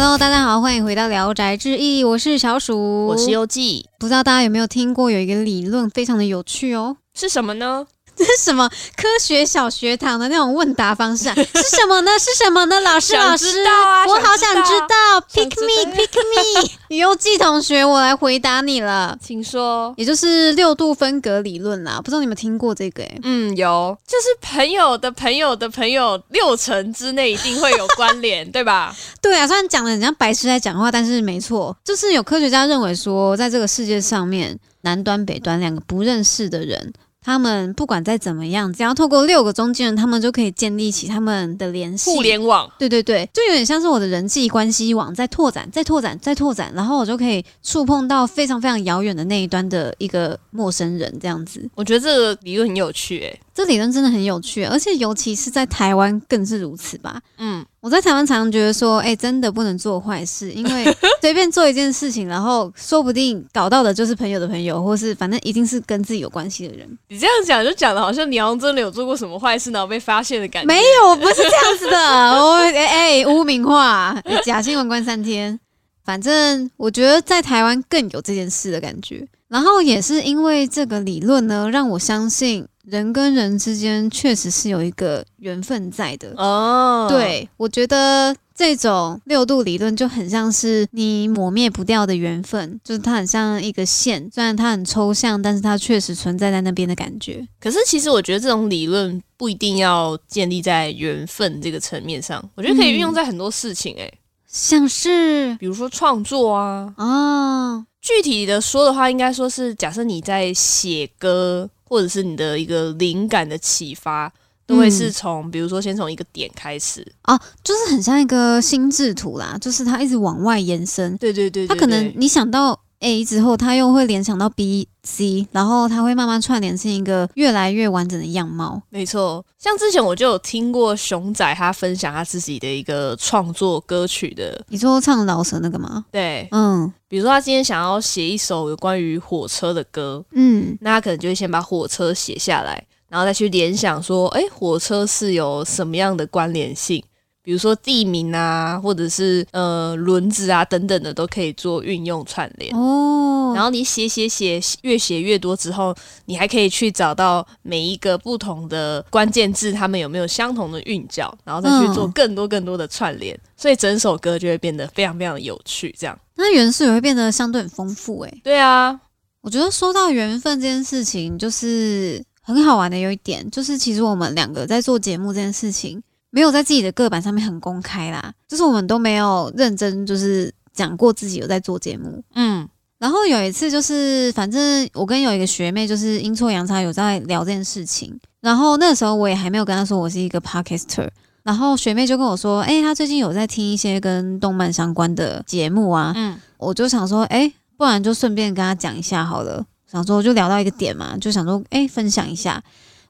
Hello，大家好，欢迎回到《聊斋志异》，我是小鼠，我是游记，不知道大家有没有听过有一个理论，非常的有趣哦。是什么呢？这是什么科学小学堂的那种问答方式啊？是什么呢？是什么呢？老师，老师，我好想知道，pick me，pick me，游记同学，我来回答你了，请说。也就是六度分隔理论啦，不知道你们听过这个？哎，嗯，有，就是朋友的朋友的朋友六成之内一定会有关联，对吧？对啊，虽然讲的很像白痴在讲话，但是没错，就是有科学家认为说，在这个世界上面，南端北端两个不认识的人。他们不管再怎么样，只要透过六个中间人，他们就可以建立起他们的联系。互联网，对对对，就有点像是我的人际关系网在拓展，在拓展，在拓展，然后我就可以触碰到非常非常遥远的那一端的一个陌生人，这样子。我觉得这个理论很有趣，诶，这理论真的很有趣，而且尤其是在台湾更是如此吧。嗯。我在台湾常常觉得说，哎，真的不能做坏事，因为 随便做一件事情，然后说不定搞到的就是朋友的朋友，或是反正一定是跟自己有关系的人。你这样讲就讲的好像你好像真的有做过什么坏事，然后被发现的感觉。没有，不是这样子的。我哎，污名化，假新闻关三天。反正我觉得在台湾更有这件事的感觉。然后也是因为这个理论呢，让我相信。人跟人之间确实是有一个缘分在的哦。对，我觉得这种六度理论就很像是你抹灭不掉的缘分，就是它很像一个线，虽然它很抽象，但是它确实存在在那边的感觉。可是其实我觉得这种理论不一定要建立在缘分这个层面上，我觉得可以运用在很多事情，诶，像是比如说创作啊。哦，具体的说的话，应该说是假设你在写歌。或者是你的一个灵感的启发，都会是从，比如说先从一个点开始。啊，就是很像一个心智图啦，就是它一直往外延伸。对对对，它可能你想到 A 之后，他又会联想到 B、C，然后他会慢慢串联成一个越来越完整的样貌。没错，像之前我就有听过熊仔他分享他自己的一个创作歌曲的，你说唱老舍那个吗？对，嗯。比如说，他今天想要写一首有关于火车的歌，嗯，那他可能就会先把火车写下来，然后再去联想说，哎，火车是有什么样的关联性？比如说地名啊，或者是呃轮子啊等等的，都可以做运用串联哦。然后你写写写，越写越多之后，你还可以去找到每一个不同的关键字，它们有没有相同的韵脚，然后再去做更多更多的串联，所以整首歌就会变得非常非常的有趣。这样，那元素也会变得相对很丰富。诶，对啊，我觉得说到缘分这件事情，就是很好玩的。有一点就是，其实我们两个在做节目这件事情。没有在自己的个板上面很公开啦，就是我们都没有认真就是讲过自己有在做节目，嗯，然后有一次就是反正我跟有一个学妹就是阴错阳差有在聊这件事情，然后那个时候我也还没有跟她说我是一个 podcaster，然后学妹就跟我说，哎，她最近有在听一些跟动漫相关的节目啊，嗯，我就想说，哎，不然就顺便跟她讲一下好了，想说就聊到一个点嘛，就想说，哎，分享一下。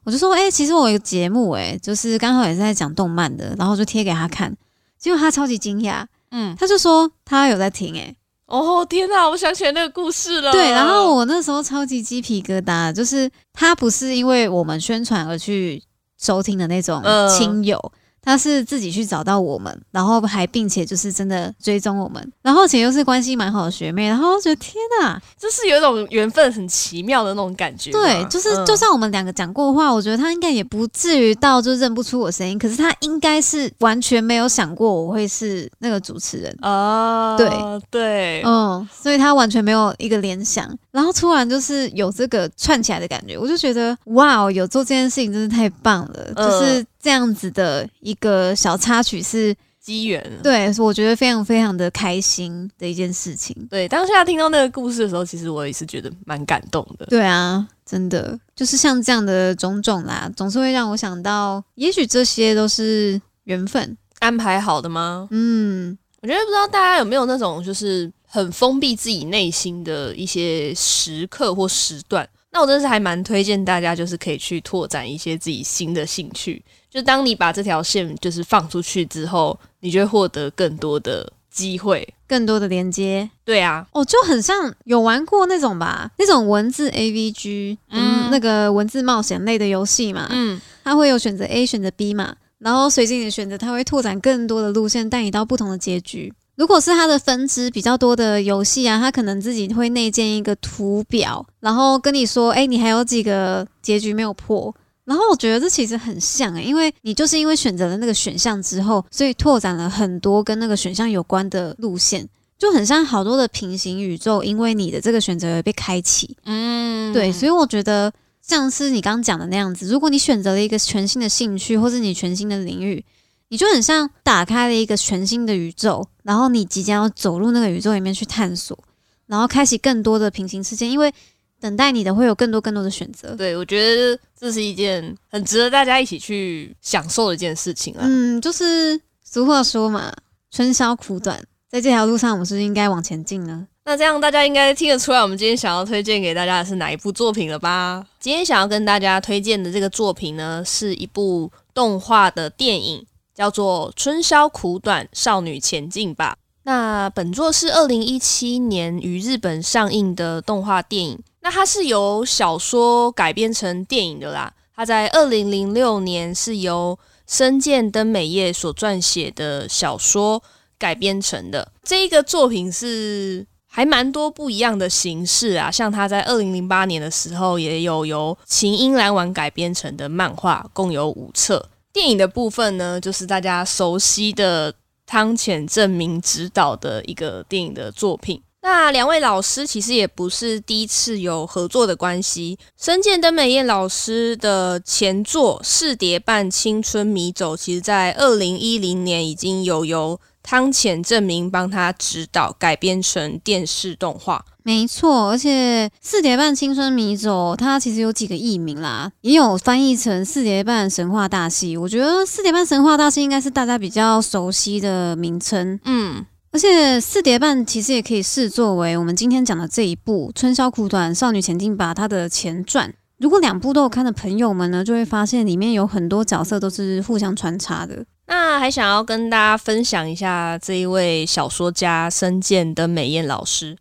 我就说，哎，其实我有个节目，哎，就是刚好也是在讲动漫的，然后就贴给他看，结果他超级惊讶，嗯，他就说他有在听，哎，哦天哪，我想起来那个故事了，对，然后我那时候超级鸡皮疙瘩，就是他不是因为我们宣传而去收听的那种亲友。他是自己去找到我们，然后还并且就是真的追踪我们，然后且又是关系蛮好的学妹，然后觉得天哪，就是有一种缘分很奇妙的那种感觉。对，就是就算我们两个讲过话，我觉得他应该也不至于到就认不出我声音，可是他应该是完全没有想过我会是那个主持人哦。对对，嗯，所以他完全没有一个联想，然后突然就是有这个串起来的感觉，我就觉得哇，有做这件事情真是太棒了，就是。这样子的一个小插曲是机缘，对，我觉得非常非常的开心的一件事情。对，当下听到那个故事的时候，其实我也是觉得蛮感动的。对啊，真的就是像这样的种种啦，总是会让我想到，也许这些都是缘分安排好的吗？嗯，我觉得不知道大家有没有那种就是很封闭自己内心的一些时刻或时段。那我真的是还蛮推荐大家，就是可以去拓展一些自己新的兴趣。就当你把这条线就是放出去之后，你就会获得更多的机会，更多的连接。对啊，哦，就很像有玩过那种吧，那种文字 AVG，嗯，那个文字冒险类的游戏嘛，嗯，它会有选择 A 选择 B 嘛，然后随着你的选择，它会拓展更多的路线，带你到不同的结局。如果是它的分支比较多的游戏啊，它可能自己会内建一个图表，然后跟你说，哎，你还有几个结局没有破。然后我觉得这其实很像诶，因为你就是因为选择了那个选项之后，所以拓展了很多跟那个选项有关的路线，就很像好多的平行宇宙，因为你的这个选择而被开启。嗯，对，所以我觉得像是你刚刚讲的那样子，如果你选择了一个全新的兴趣，或是你全新的领域。你就很像打开了一个全新的宇宙，然后你即将要走入那个宇宙里面去探索，然后开启更多的平行世界，因为等待你的会有更多更多的选择。对，我觉得这是一件很值得大家一起去享受的一件事情啊。嗯，就是俗话说嘛，春宵苦短，在这条路上，我们是不是应该往前进呢？那这样大家应该听得出来，我们今天想要推荐给大家的是哪一部作品了吧？今天想要跟大家推荐的这个作品呢，是一部动画的电影。叫做《春宵苦短，少女前进吧》。那本作是二零一七年于日本上映的动画电影。那它是由小说改编成电影的啦。它在二零零六年是由深见登美叶所撰写的小说改编成的。这一个作品是还蛮多不一样的形式啊，像它在二零零八年的时候也有由琴音兰丸改编成的漫画，共有五册。电影的部分呢，就是大家熟悉的汤浅证明执导的一个电影的作品。那两位老师其实也不是第一次有合作的关系。深见登美彦老师的前作《四叠半青春迷走》，其实在二零一零年已经有由汤浅证明帮他指导改编成电视动画。没错，而且《四叠半青春迷走》它其实有几个译名啦，也有翻译成《四叠半神话大戏》。我觉得《四叠半神话大戏》应该是大家比较熟悉的名称。嗯，而且《四叠半》其实也可以视作为我们今天讲的这一部《春宵苦短，少女前进吧》它的前传。如果两部都有看的朋友们呢，就会发现里面有很多角色都是互相穿插的。那还想要跟大家分享一下这一位小说家深见的美艳老师。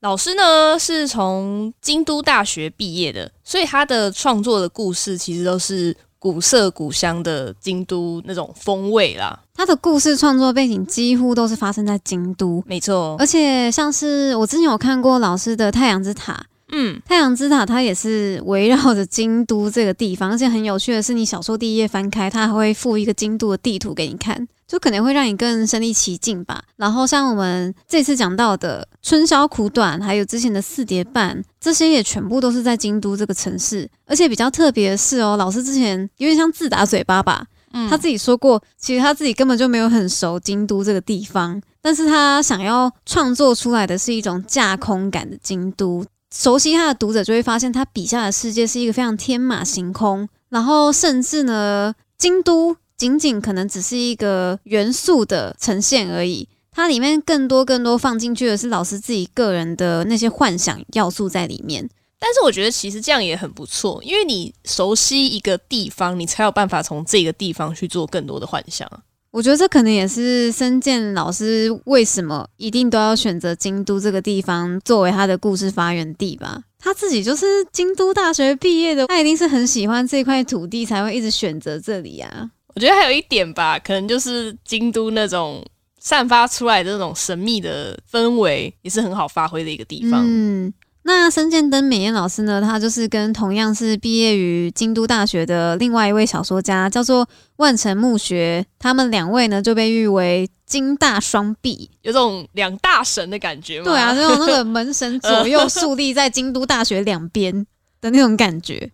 老师呢是从京都大学毕业的，所以他的创作的故事其实都是古色古香的京都那种风味啦。他的故事创作背景几乎都是发生在京都，没错。而且像是我之前有看过老师的《太阳之塔》，嗯，《太阳之塔》它也是围绕着京都这个地方，而且很有趣的是，你小说第一页翻开，它还会附一个京都的地图给你看。就可能会让你更身临其境吧。然后像我们这次讲到的《春宵苦短》，还有之前的《四叠半》，这些也全部都是在京都这个城市。而且比较特别的是哦，老师之前有点像自打嘴巴吧，他自己说过，其实他自己根本就没有很熟京都这个地方，但是他想要创作出来的是一种架空感的京都。熟悉他的读者就会发现，他笔下的世界是一个非常天马行空，然后甚至呢，京都。仅仅可能只是一个元素的呈现而已，它里面更多更多放进去的是老师自己个人的那些幻想要素在里面。但是我觉得其实这样也很不错，因为你熟悉一个地方，你才有办法从这个地方去做更多的幻想。我觉得这可能也是深见老师为什么一定都要选择京都这个地方作为他的故事发源地吧。他自己就是京都大学毕业的，他一定是很喜欢这块土地，才会一直选择这里啊。我觉得还有一点吧，可能就是京都那种散发出来的那种神秘的氛围，也是很好发挥的一个地方。嗯，那深见登美彦老师呢，他就是跟同样是毕业于京都大学的另外一位小说家，叫做万城木学，他们两位呢就被誉为京大双璧，有种两大神的感觉吗？对啊，就种那个 门神左右竖立在京都大学两边的那种感觉。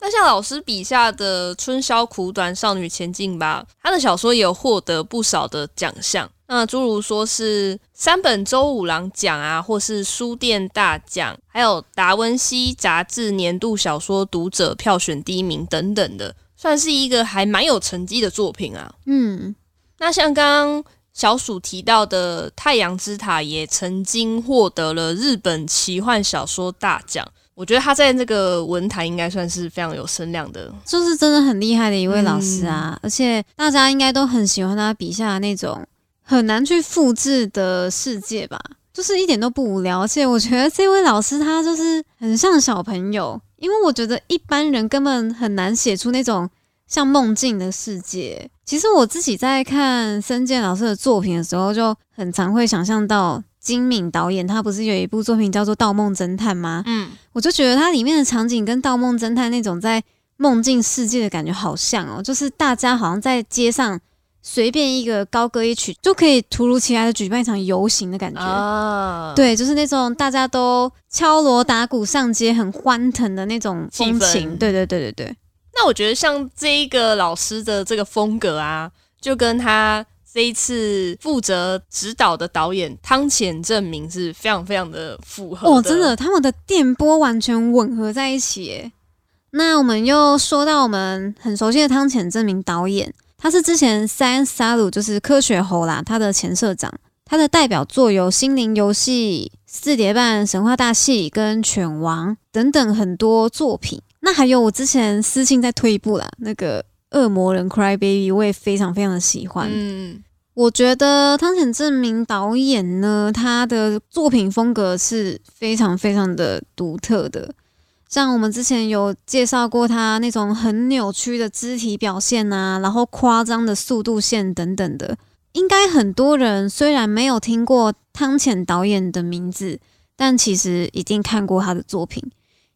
那像老师笔下的《春宵苦短，少女前进吧》，他的小说也有获得不少的奖项，那诸如说是三本周五郎奖啊，或是书店大奖，还有达文西杂志年度小说读者票选第一名等等的，算是一个还蛮有成绩的作品啊。嗯，那像刚刚小鼠提到的《太阳之塔》，也曾经获得了日本奇幻小说大奖。我觉得他在那个文坛应该算是非常有声量的，就是真的很厉害的一位老师啊！而且大家应该都很喜欢他笔下那种很难去复制的世界吧，就是一点都不无聊。而且我觉得这位老师他就是很像小朋友，因为我觉得一般人根本很难写出那种像梦境的世界。其实我自己在看森健老师的作品的时候，就很常会想象到金敏导演，他不是有一部作品叫做《盗梦侦探》吗？嗯，我就觉得它里面的场景跟《盗梦侦探》那种在梦境世界的感觉好像哦，就是大家好像在街上。随便一个高歌一曲就可以突如其来的举办一场游行的感觉哦！对，就是那种大家都敲锣打鼓上街，很欢腾的那种风情。对对对对对。那我觉得像这一个老师的这个风格啊，就跟他这一次负责指导的导演汤浅证明是非常非常的符合。哦，真的，他们的电波完全吻合在一起。那我们又说到我们很熟悉的汤浅证明导演。他是之前 Science Salu 就是科学猴啦，他的前社长，他的代表作有《心灵游戏》《四叠半神话大戏》跟《犬王》等等很多作品。那还有我之前私信再推一部啦，那个《恶魔人 Cry Baby》，我也非常非常的喜欢。嗯，我觉得汤浅证明导演呢，他的作品风格是非常非常的独特的。像我们之前有介绍过他那种很扭曲的肢体表现啊，然后夸张的速度线等等的，应该很多人虽然没有听过汤浅导演的名字，但其实一定看过他的作品，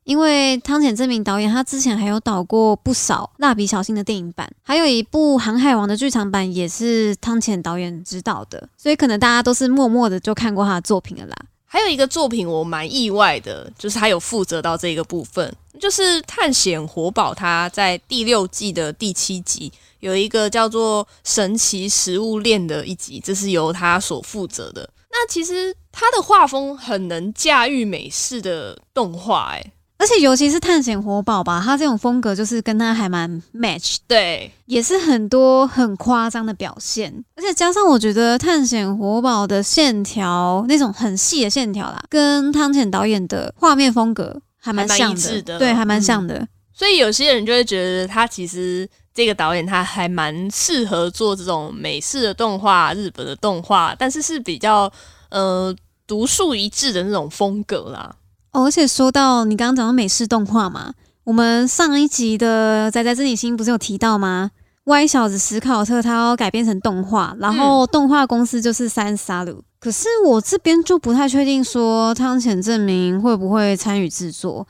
因为汤浅这名导演他之前还有导过不少蜡笔小新的电影版，还有一部航海王的剧场版也是汤浅导演指导的，所以可能大家都是默默的就看过他的作品了啦。还有一个作品我蛮意外的，就是他有负责到这个部分，就是《探险活宝》，他在第六季的第七集有一个叫做《神奇食物链》的一集，这是由他所负责的。那其实他的画风很能驾驭美式的动画，哎。而且尤其是探险活宝吧，他这种风格就是跟他还蛮 match，对，也是很多很夸张的表现。而且加上我觉得探险活宝的线条那种很细的线条啦，跟汤浅导演的画面风格还蛮像的，对，还蛮像的。所以有些人就会觉得他其实这个导演他还蛮适合做这种美式的动画、日本的动画，但是是比较呃独树一帜的那种风格啦。而且说到你刚刚讲到美式动画嘛，我们上一集的仔仔真理心不是有提到吗？歪小子史考特他要改编成动画，然后动画公司就是三沙鲁。可是我这边就不太确定说汤浅证明会不会参与制作，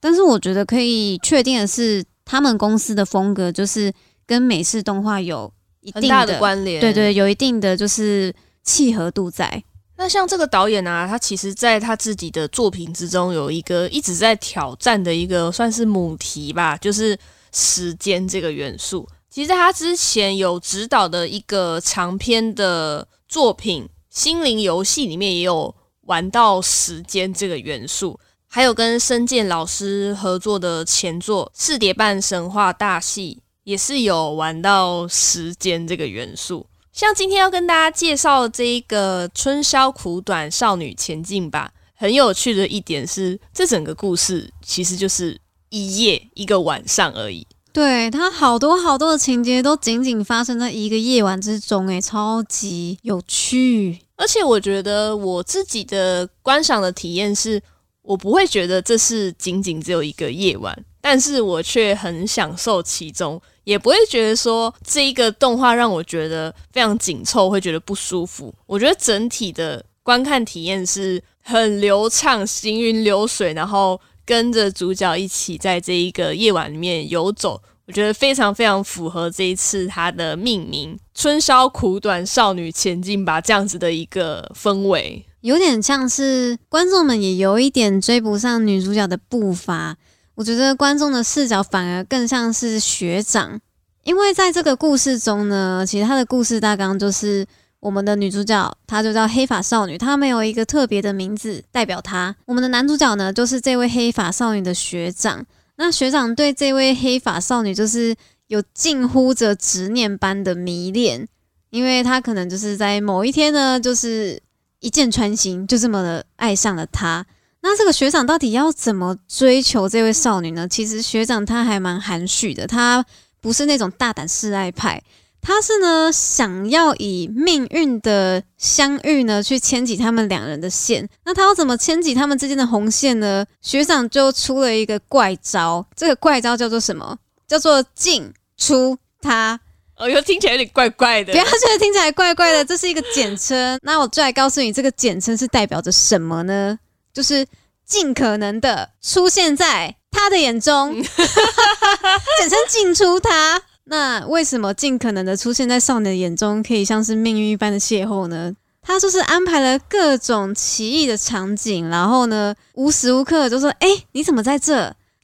但是我觉得可以确定的是，他们公司的风格就是跟美式动画有一定的关联，对对，有一定的就是契合度在。那像这个导演啊，他其实在他自己的作品之中有一个一直在挑战的一个算是母题吧，就是时间这个元素。其实在他之前有指导的一个长篇的作品《心灵游戏》里面也有玩到时间这个元素，还有跟深见老师合作的前作《四叠半神话大戏》也是有玩到时间这个元素。像今天要跟大家介绍这一个春宵苦短，少女前进吧。很有趣的一点是，这整个故事其实就是一夜一个晚上而已。对，它好多好多的情节都仅仅发生在一个夜晚之中，诶，超级有趣。而且我觉得我自己的观赏的体验是，我不会觉得这是仅仅只有一个夜晚，但是我却很享受其中。也不会觉得说这一个动画让我觉得非常紧凑，会觉得不舒服。我觉得整体的观看体验是很流畅、行云流水，然后跟着主角一起在这一个夜晚里面游走。我觉得非常非常符合这一次它的命名“春宵苦短，少女前进吧”这样子的一个氛围，有点像是观众们也有一点追不上女主角的步伐。我觉得观众的视角反而更像是学长，因为在这个故事中呢，其实他的故事大纲就是我们的女主角，她就叫黑发少女，她没有一个特别的名字代表她。我们的男主角呢，就是这位黑发少女的学长。那学长对这位黑发少女就是有近乎着执念般的迷恋，因为他可能就是在某一天呢，就是一箭穿心，就这么的爱上了她。那这个学长到底要怎么追求这位少女呢？其实学长他还蛮含蓄的，他不是那种大胆示爱派，他是呢想要以命运的相遇呢去牵起他们两人的线。那他要怎么牵起他们之间的红线呢？学长就出了一个怪招，这个怪招叫做什么？叫做进出他。哦，又听起来有点怪怪的。不要觉得听起来怪怪的，这是一个简称。那我就来告诉你，这个简称是代表着什么呢？就是尽可能的出现在他的眼中，简称进出他。那为什么尽可能的出现在少年的眼中，可以像是命运一般的邂逅呢？他就是安排了各种奇异的场景，然后呢，无时无刻就说：“哎，你怎么在这？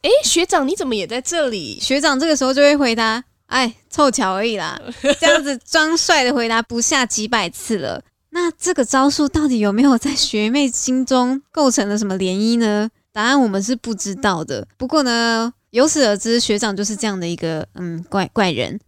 哎，学长，你怎么也在这里？”学长这个时候就会回答。哎，凑巧而已啦，这样子装帅的回答不下几百次了。那这个招数到底有没有在学妹心中构成了什么涟漪呢？答案我们是不知道的。不过呢，由此而知，学长就是这样的一个嗯怪怪人。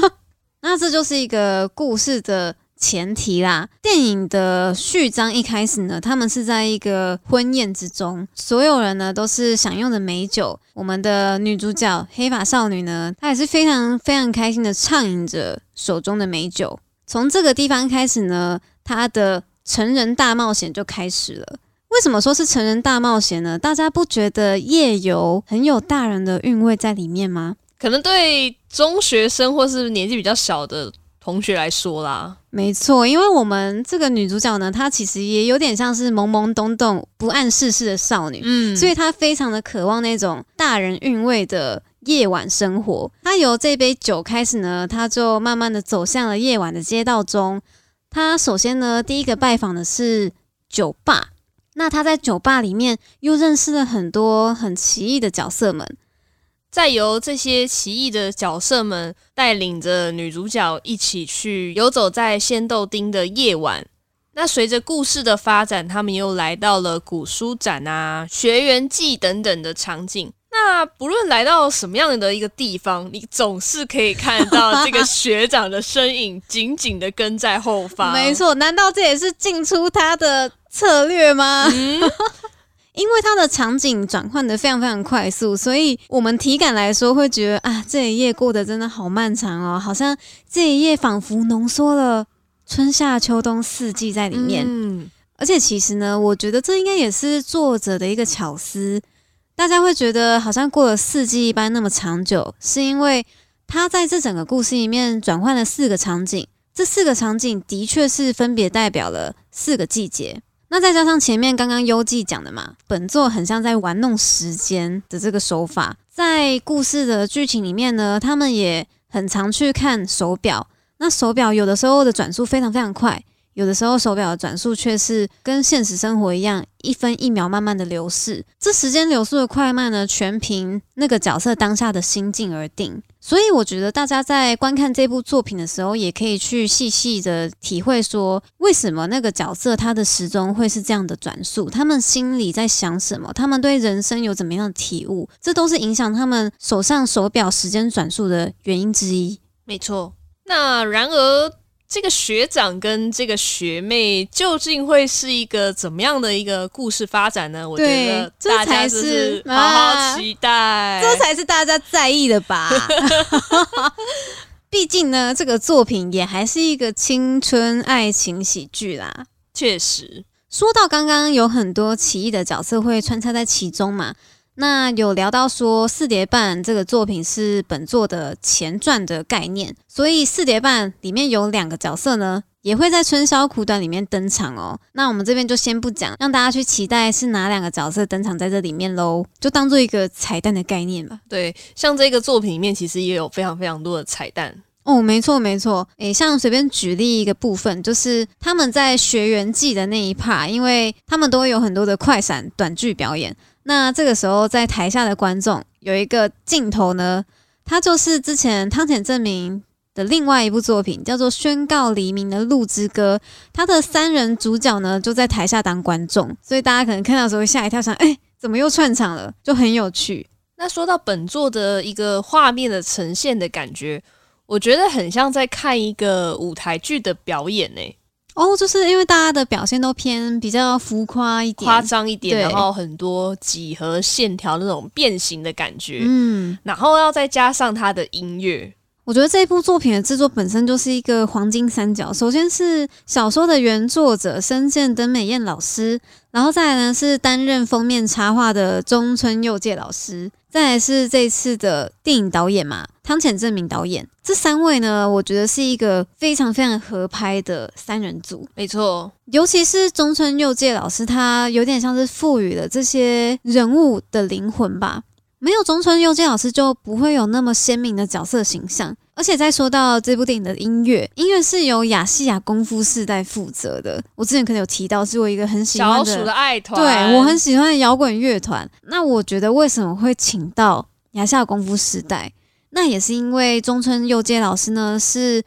那这就是一个故事的。前提啦，电影的序章一开始呢，他们是在一个婚宴之中，所有人呢都是享用的美酒。我们的女主角黑发少女呢，她也是非常非常开心的畅饮着手中的美酒。从这个地方开始呢，她的成人大冒险就开始了。为什么说是成人大冒险呢？大家不觉得夜游很有大人的韵味在里面吗？可能对中学生或是年纪比较小的。同学来说啦，没错，因为我们这个女主角呢，她其实也有点像是懵懵懂懂、不谙世事的少女，嗯，所以她非常的渴望那种大人韵味的夜晚生活。她由这杯酒开始呢，她就慢慢的走向了夜晚的街道中。她首先呢，第一个拜访的是酒吧，那她在酒吧里面又认识了很多很奇异的角色们。再由这些奇异的角色们带领着女主角一起去游走在仙豆町的夜晚。那随着故事的发展，他们又来到了古书展啊、学园祭等等的场景。那不论来到什么样的一个地方，你总是可以看到这个学长的身影紧紧的跟在后方。没错，难道这也是进出他的策略吗？因为他的场景转换的非常非常快速，所以我们体感来说会觉得啊，这一夜过得真的好漫长哦，好像这一夜仿佛浓缩了春夏秋冬四季在里面。嗯，而且其实呢，我觉得这应该也是作者的一个巧思。大家会觉得好像过了四季一般那么长久，是因为他在这整个故事里面转换了四个场景，这四个场景的确是分别代表了四个季节。那再加上前面刚刚优记讲的嘛，本作很像在玩弄时间的这个手法，在故事的剧情里面呢，他们也很常去看手表。那手表有的时候的转速非常非常快，有的时候手表的转速却是跟现实生活一样，一分一秒慢慢的流逝。这时间流速的快慢呢，全凭那个角色当下的心境而定。所以我觉得大家在观看这部作品的时候，也可以去细细的体会，说为什么那个角色他的时钟会是这样的转速，他们心里在想什么，他们对人生有怎么样的体悟，这都是影响他们手上手表时间转速的原因之一。没错。那然而。这个学长跟这个学妹究竟会是一个怎么样的一个故事发展呢？我觉得大家是好好期待，这才是大家在意的吧。毕竟呢，这个作品也还是一个青春爱情喜剧啦。确实，说到刚刚有很多奇异的角色会穿插在其中嘛。那有聊到说，《四叠半》这个作品是本作的前传的概念，所以《四叠半》里面有两个角色呢，也会在《春宵苦短》里面登场哦。那我们这边就先不讲，让大家去期待是哪两个角色登场在这里面喽，就当做一个彩蛋的概念吧。对，像这个作品里面其实也有非常非常多的彩蛋哦。没错没错，诶，像随便举例一个部分，就是他们在学员季的那一 part，因为他们都会有很多的快闪短剧表演。那这个时候，在台下的观众有一个镜头呢，它就是之前汤浅证明的另外一部作品，叫做《宣告黎明的鹿之歌》。他的三人主角呢，就在台下当观众，所以大家可能看到时候会吓一跳，想：哎，怎么又串场了？就很有趣。那说到本作的一个画面的呈现的感觉，我觉得很像在看一个舞台剧的表演呢。哦，就是因为大家的表现都偏比较浮夸一点、夸张一点，然后很多几何线条那种变形的感觉，嗯，然后要再加上他的音乐，我觉得这部作品的制作本身就是一个黄金三角。首先是小说的原作者深见登美彦老师，然后再来呢是担任封面插画的中村佑介老师，再来是这次的电影导演嘛汤浅正明导演。这三位呢，我觉得是一个非常非常合拍的三人组。没错，尤其是中村佑介老师，他有点像是赋予了这些人物的灵魂吧。没有中村佑介老师，就不会有那么鲜明的角色形象。而且再说到这部电影的音乐，音乐是由亚细亚功夫世代负责的。我之前可能有提到，是我一个很喜欢的的爱团，对我很喜欢的摇滚乐团。那我觉得为什么会请到亚细亚功夫世代？那也是因为中村佑介老师呢是。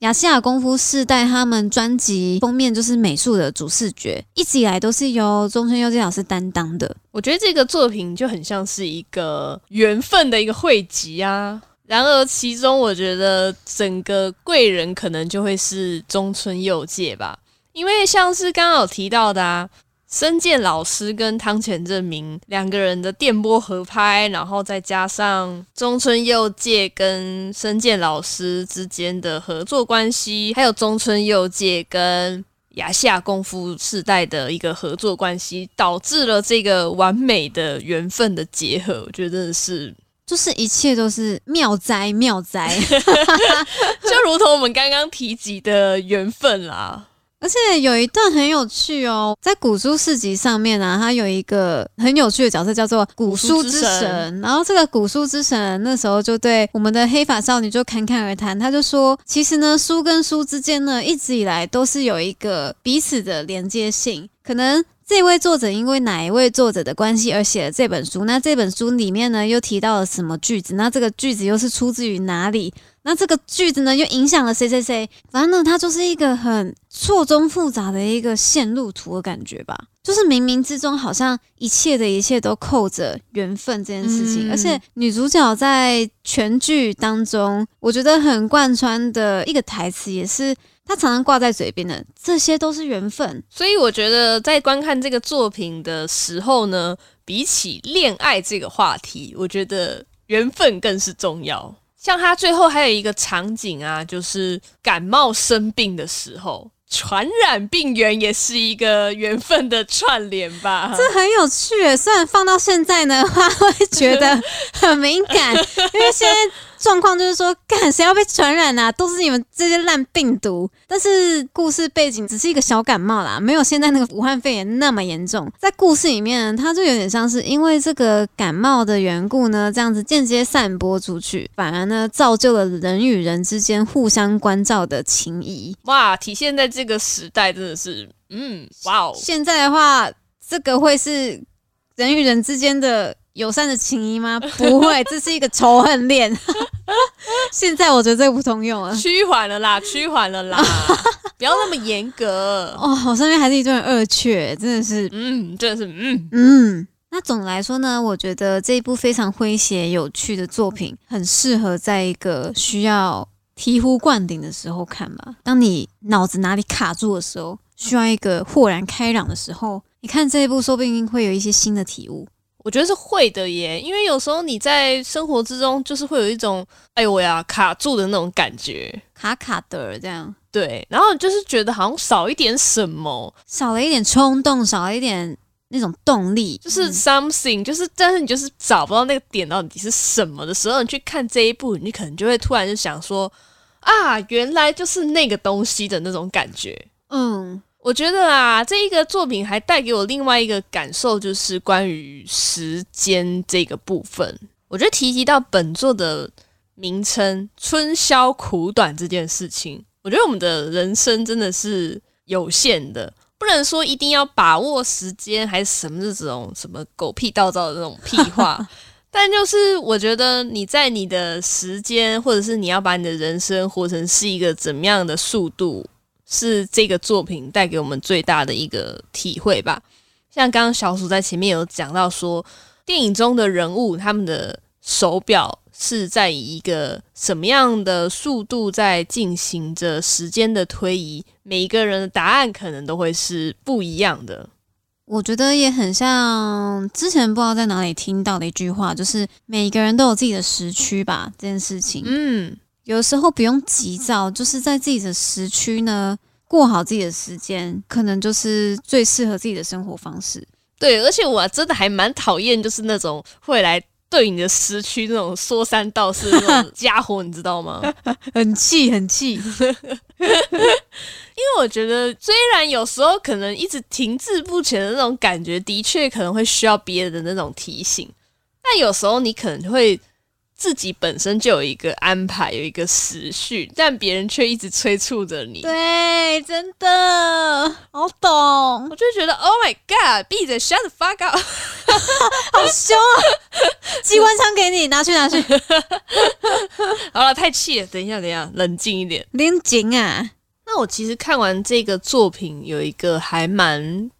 雅西亚功夫世代他们专辑封面就是美术的主视觉，一直以来都是由中村佑介老师担当的。我觉得这个作品就很像是一个缘分的一个汇集啊。然而其中，我觉得整个贵人可能就会是中村佑介吧，因为像是刚刚有提到的啊。深见老师跟汤浅证明两个人的电波合拍，然后再加上中村佑介跟深见老师之间的合作关系，还有中村佑介跟亚夏功夫世代的一个合作关系，导致了这个完美的缘分的结合。我觉得是，就是一切都是妙哉妙哉，就如同我们刚刚提及的缘分啦。而且有一段很有趣哦，在古书市集上面呢，它有一个很有趣的角色叫做古书之神。然后这个古书之神那时候就对我们的黑发少女就侃侃而谈，他就说，其实呢，书跟书之间呢，一直以来都是有一个彼此的连接性。可能这位作者因为哪一位作者的关系而写了这本书，那这本书里面呢又提到了什么句子？那这个句子又是出自于哪里？那这个句子呢，又影响了谁谁谁？反正呢，它就是一个很错综复杂的一个线路图的感觉吧。就是冥冥之中，好像一切的一切都扣着缘分这件事情。而且女主角在全剧当中，我觉得很贯穿的一个台词，也是她常常挂在嘴边的，这些都是缘分。所以我觉得在观看这个作品的时候呢，比起恋爱这个话题，我觉得缘分更是重要。像他最后还有一个场景啊，就是感冒生病的时候，传染病源也是一个缘分的串联吧。这很有趣，虽然放到现在呢，话会觉得很敏感，因为现在。状况就是说，干谁要被传染啊？都是你们这些烂病毒。但是故事背景只是一个小感冒啦，没有现在那个武汉肺炎那么严重。在故事里面，它就有点像是因为这个感冒的缘故呢，这样子间接散播出去，反而呢造就了人与人之间互相关照的情谊。哇，体现在这个时代真的是，嗯，哇哦。现在的话，这个会是人与人之间的。友善的情谊吗？不会，这是一个仇恨链。现在我觉得这个不通用了，趋缓了啦，趋缓了啦，不要那么严格哦。我身边还是一堆恶雀，真的是，嗯，真的是，嗯嗯。那总的来说呢，我觉得这一部非常诙谐有趣的作品，很适合在一个需要醍醐灌顶的时候看吧。当你脑子哪里卡住的时候，需要一个豁然开朗的时候，你看这一部，说不定会有一些新的体悟。我觉得是会的耶，因为有时候你在生活之中，就是会有一种哎呦呀卡住的那种感觉，卡卡的这样。对，然后就是觉得好像少一点什么，少了一点冲动，少了一点那种动力，就是 something，就是但是你就是找不到那个点到底是什么的时候，你去看这一部，你可能就会突然就想说啊，原来就是那个东西的那种感觉，嗯。我觉得啊，这一个作品还带给我另外一个感受，就是关于时间这个部分。我觉得提及到本作的名称“春宵苦短”这件事情，我觉得我们的人生真的是有限的，不能说一定要把握时间，还是什么这种什么狗屁道道的那种屁话。但就是我觉得你在你的时间，或者是你要把你的人生活成是一个怎么样的速度。是这个作品带给我们最大的一个体会吧。像刚刚小鼠在前面有讲到说，电影中的人物他们的手表是在以一个什么样的速度在进行着时间的推移，每一个人的答案可能都会是不一样的。我觉得也很像之前不知道在哪里听到的一句话，就是每一个人都有自己的时区吧。这件事情，嗯。有时候不用急躁，就是在自己的时区呢，过好自己的时间，可能就是最适合自己的生活方式。对，而且我真的还蛮讨厌，就是那种会来对你的时区那种说三道四那种家伙，你知道吗？很气，很气。因为我觉得，虽然有时候可能一直停滞不前的那种感觉，的确可能会需要别人的那种提醒，但有时候你可能会自己本身就有一个安排，有一个时序，但别人却一直催促着你。对，真的好懂。我就觉得，Oh my God，闭嘴，Shut the fuck up，好凶啊！机关枪给你，拿去拿去。好了，太气了，等一下，等一下，冷静一点，冷静啊。那我其实看完这个作品，有一个还蛮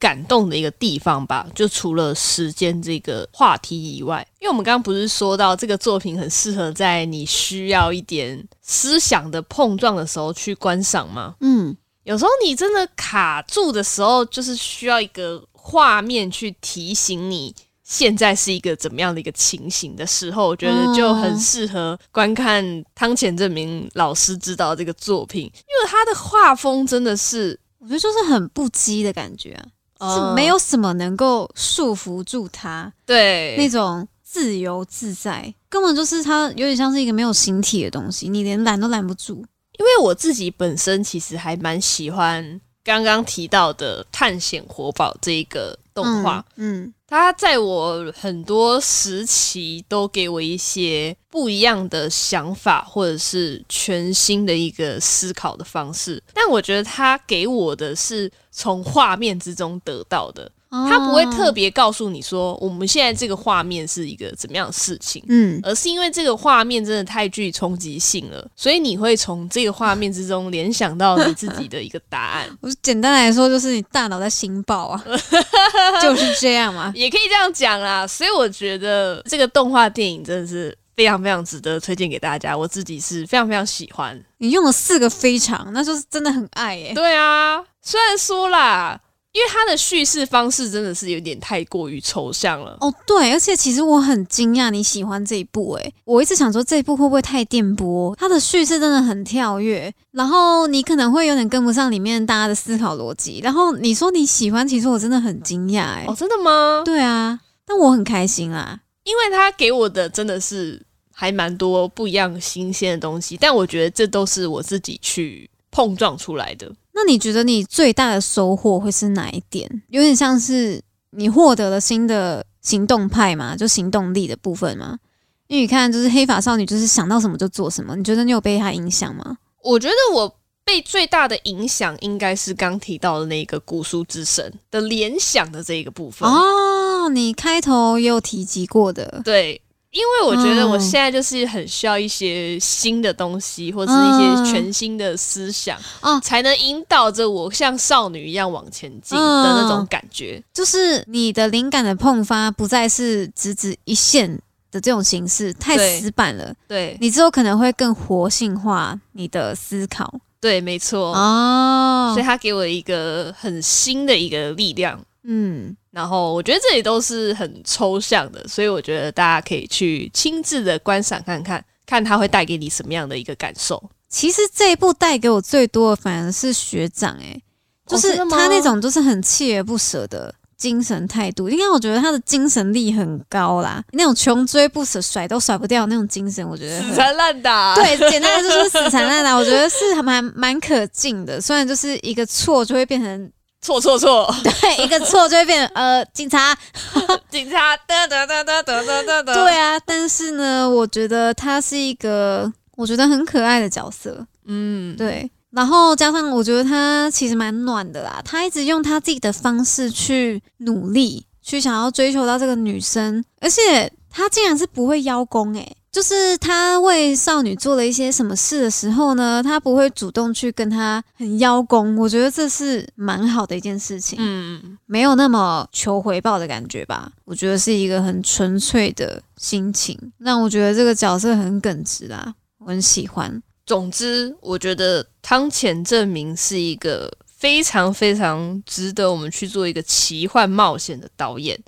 感动的一个地方吧，就除了时间这个话题以外，因为我们刚刚不是说到这个作品很适合在你需要一点思想的碰撞的时候去观赏吗？嗯，有时候你真的卡住的时候，就是需要一个画面去提醒你。现在是一个怎么样的一个情形的时候，我觉得就很适合观看汤浅证明老师指导这个作品，因为他的画风真的是，我觉得就是很不羁的感觉啊，是没有什么能够束缚住他，对，那种自由自在，根本就是他有点像是一个没有形体的东西，你连拦都拦不住。因为我自己本身其实还蛮喜欢刚刚提到的《探险活宝》这一个动画，嗯。它在我很多时期都给我一些不一样的想法，或者是全新的一个思考的方式。但我觉得它给我的是从画面之中得到的。他不会特别告诉你说，我们现在这个画面是一个怎么样的事情，嗯，而是因为这个画面真的太具冲击性了，所以你会从这个画面之中联想到你自己的一个答案。我简单来说，就是你大脑在心爆啊，就是这样嘛，也可以这样讲啦。所以我觉得这个动画电影真的是非常非常值得推荐给大家，我自己是非常非常喜欢。你用了四个非常，那就是真的很爱耶。对啊，虽然说啦。因为它的叙事方式真的是有点太过于抽象了哦，对，而且其实我很惊讶你喜欢这一部，诶，我一直想说这一部会不会太电波？它的叙事真的很跳跃，然后你可能会有点跟不上里面大家的思考逻辑。然后你说你喜欢，其实我真的很惊讶，诶，哦，真的吗？对啊，但我很开心啦，因为他给我的真的是还蛮多不一样新鲜的东西，但我觉得这都是我自己去碰撞出来的。那你觉得你最大的收获会是哪一点？有点像是你获得了新的行动派嘛，就行动力的部分嘛。因为你看，就是黑发少女，就是想到什么就做什么。你觉得你有被她影响吗？我觉得我被最大的影响应该是刚提到的那个古书之神的联想的这一个部分哦。你开头也有提及过的，对。因为我觉得我现在就是很需要一些新的东西，或者是一些全新的思想啊，才能引导着我像少女一样往前进的那种感觉。就是你的灵感的迸发不再是直指一线的这种形式，太死板了。对你之后可能会更活性化你的思考。对，没错哦。所以他给我一个很新的一个力量。嗯。然后我觉得这里都是很抽象的，所以我觉得大家可以去亲自的观赏看看，看它会带给你什么样的一个感受。其实这一部带给我最多的反而是学长，诶，就是他那种就是很锲而不舍的精神态度。因为我觉得他的精神力很高啦，那种穷追不舍、甩都甩不掉那种精神，我觉得死缠烂打。对，简单的就是死缠烂打，我觉得是还蛮蛮可敬的。虽然就是一个错就会变成。错错错！对，一个错就会变呃，警察，警察，哒哒哒哒哒哒哒哒。对啊，但是呢，我觉得他是一个我觉得很可爱的角色。嗯，对。然后加上我觉得他其实蛮暖的啦，他一直用他自己的方式去努力，去想要追求到这个女生，而且他竟然是不会邀功诶。就是他为少女做了一些什么事的时候呢，他不会主动去跟他很邀功，我觉得这是蛮好的一件事情，嗯，没有那么求回报的感觉吧，我觉得是一个很纯粹的心情，让我觉得这个角色很耿直啦，我很喜欢。总之，我觉得汤浅证明是一个非常非常值得我们去做一个奇幻冒险的导演。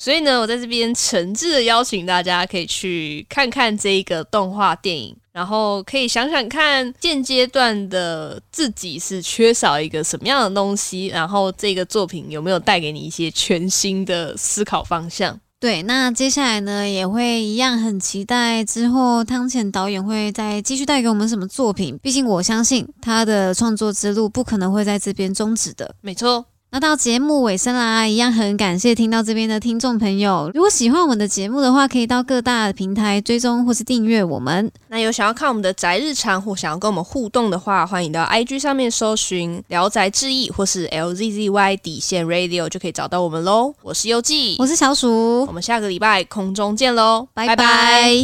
所以呢，我在这边诚挚的邀请大家可以去看看这一个动画电影，然后可以想想看现阶段的自己是缺少一个什么样的东西，然后这个作品有没有带给你一些全新的思考方向。对，那接下来呢，也会一样很期待之后汤浅导演会再继续带给我们什么作品。毕竟我相信他的创作之路不可能会在这边终止的。没错。那到节目尾声啦一样很感谢听到这边的听众朋友。如果喜欢我们的节目的话可以到各大平台追踪或是订阅我们。那有想要看我们的宅日常或想要跟我们互动的话欢迎到 ig 上面搜寻聊宅志异或是 lzzy 底线 radio 就可以找到我们喽我是优记我是小鼠。我们下个礼拜空中见喽拜拜。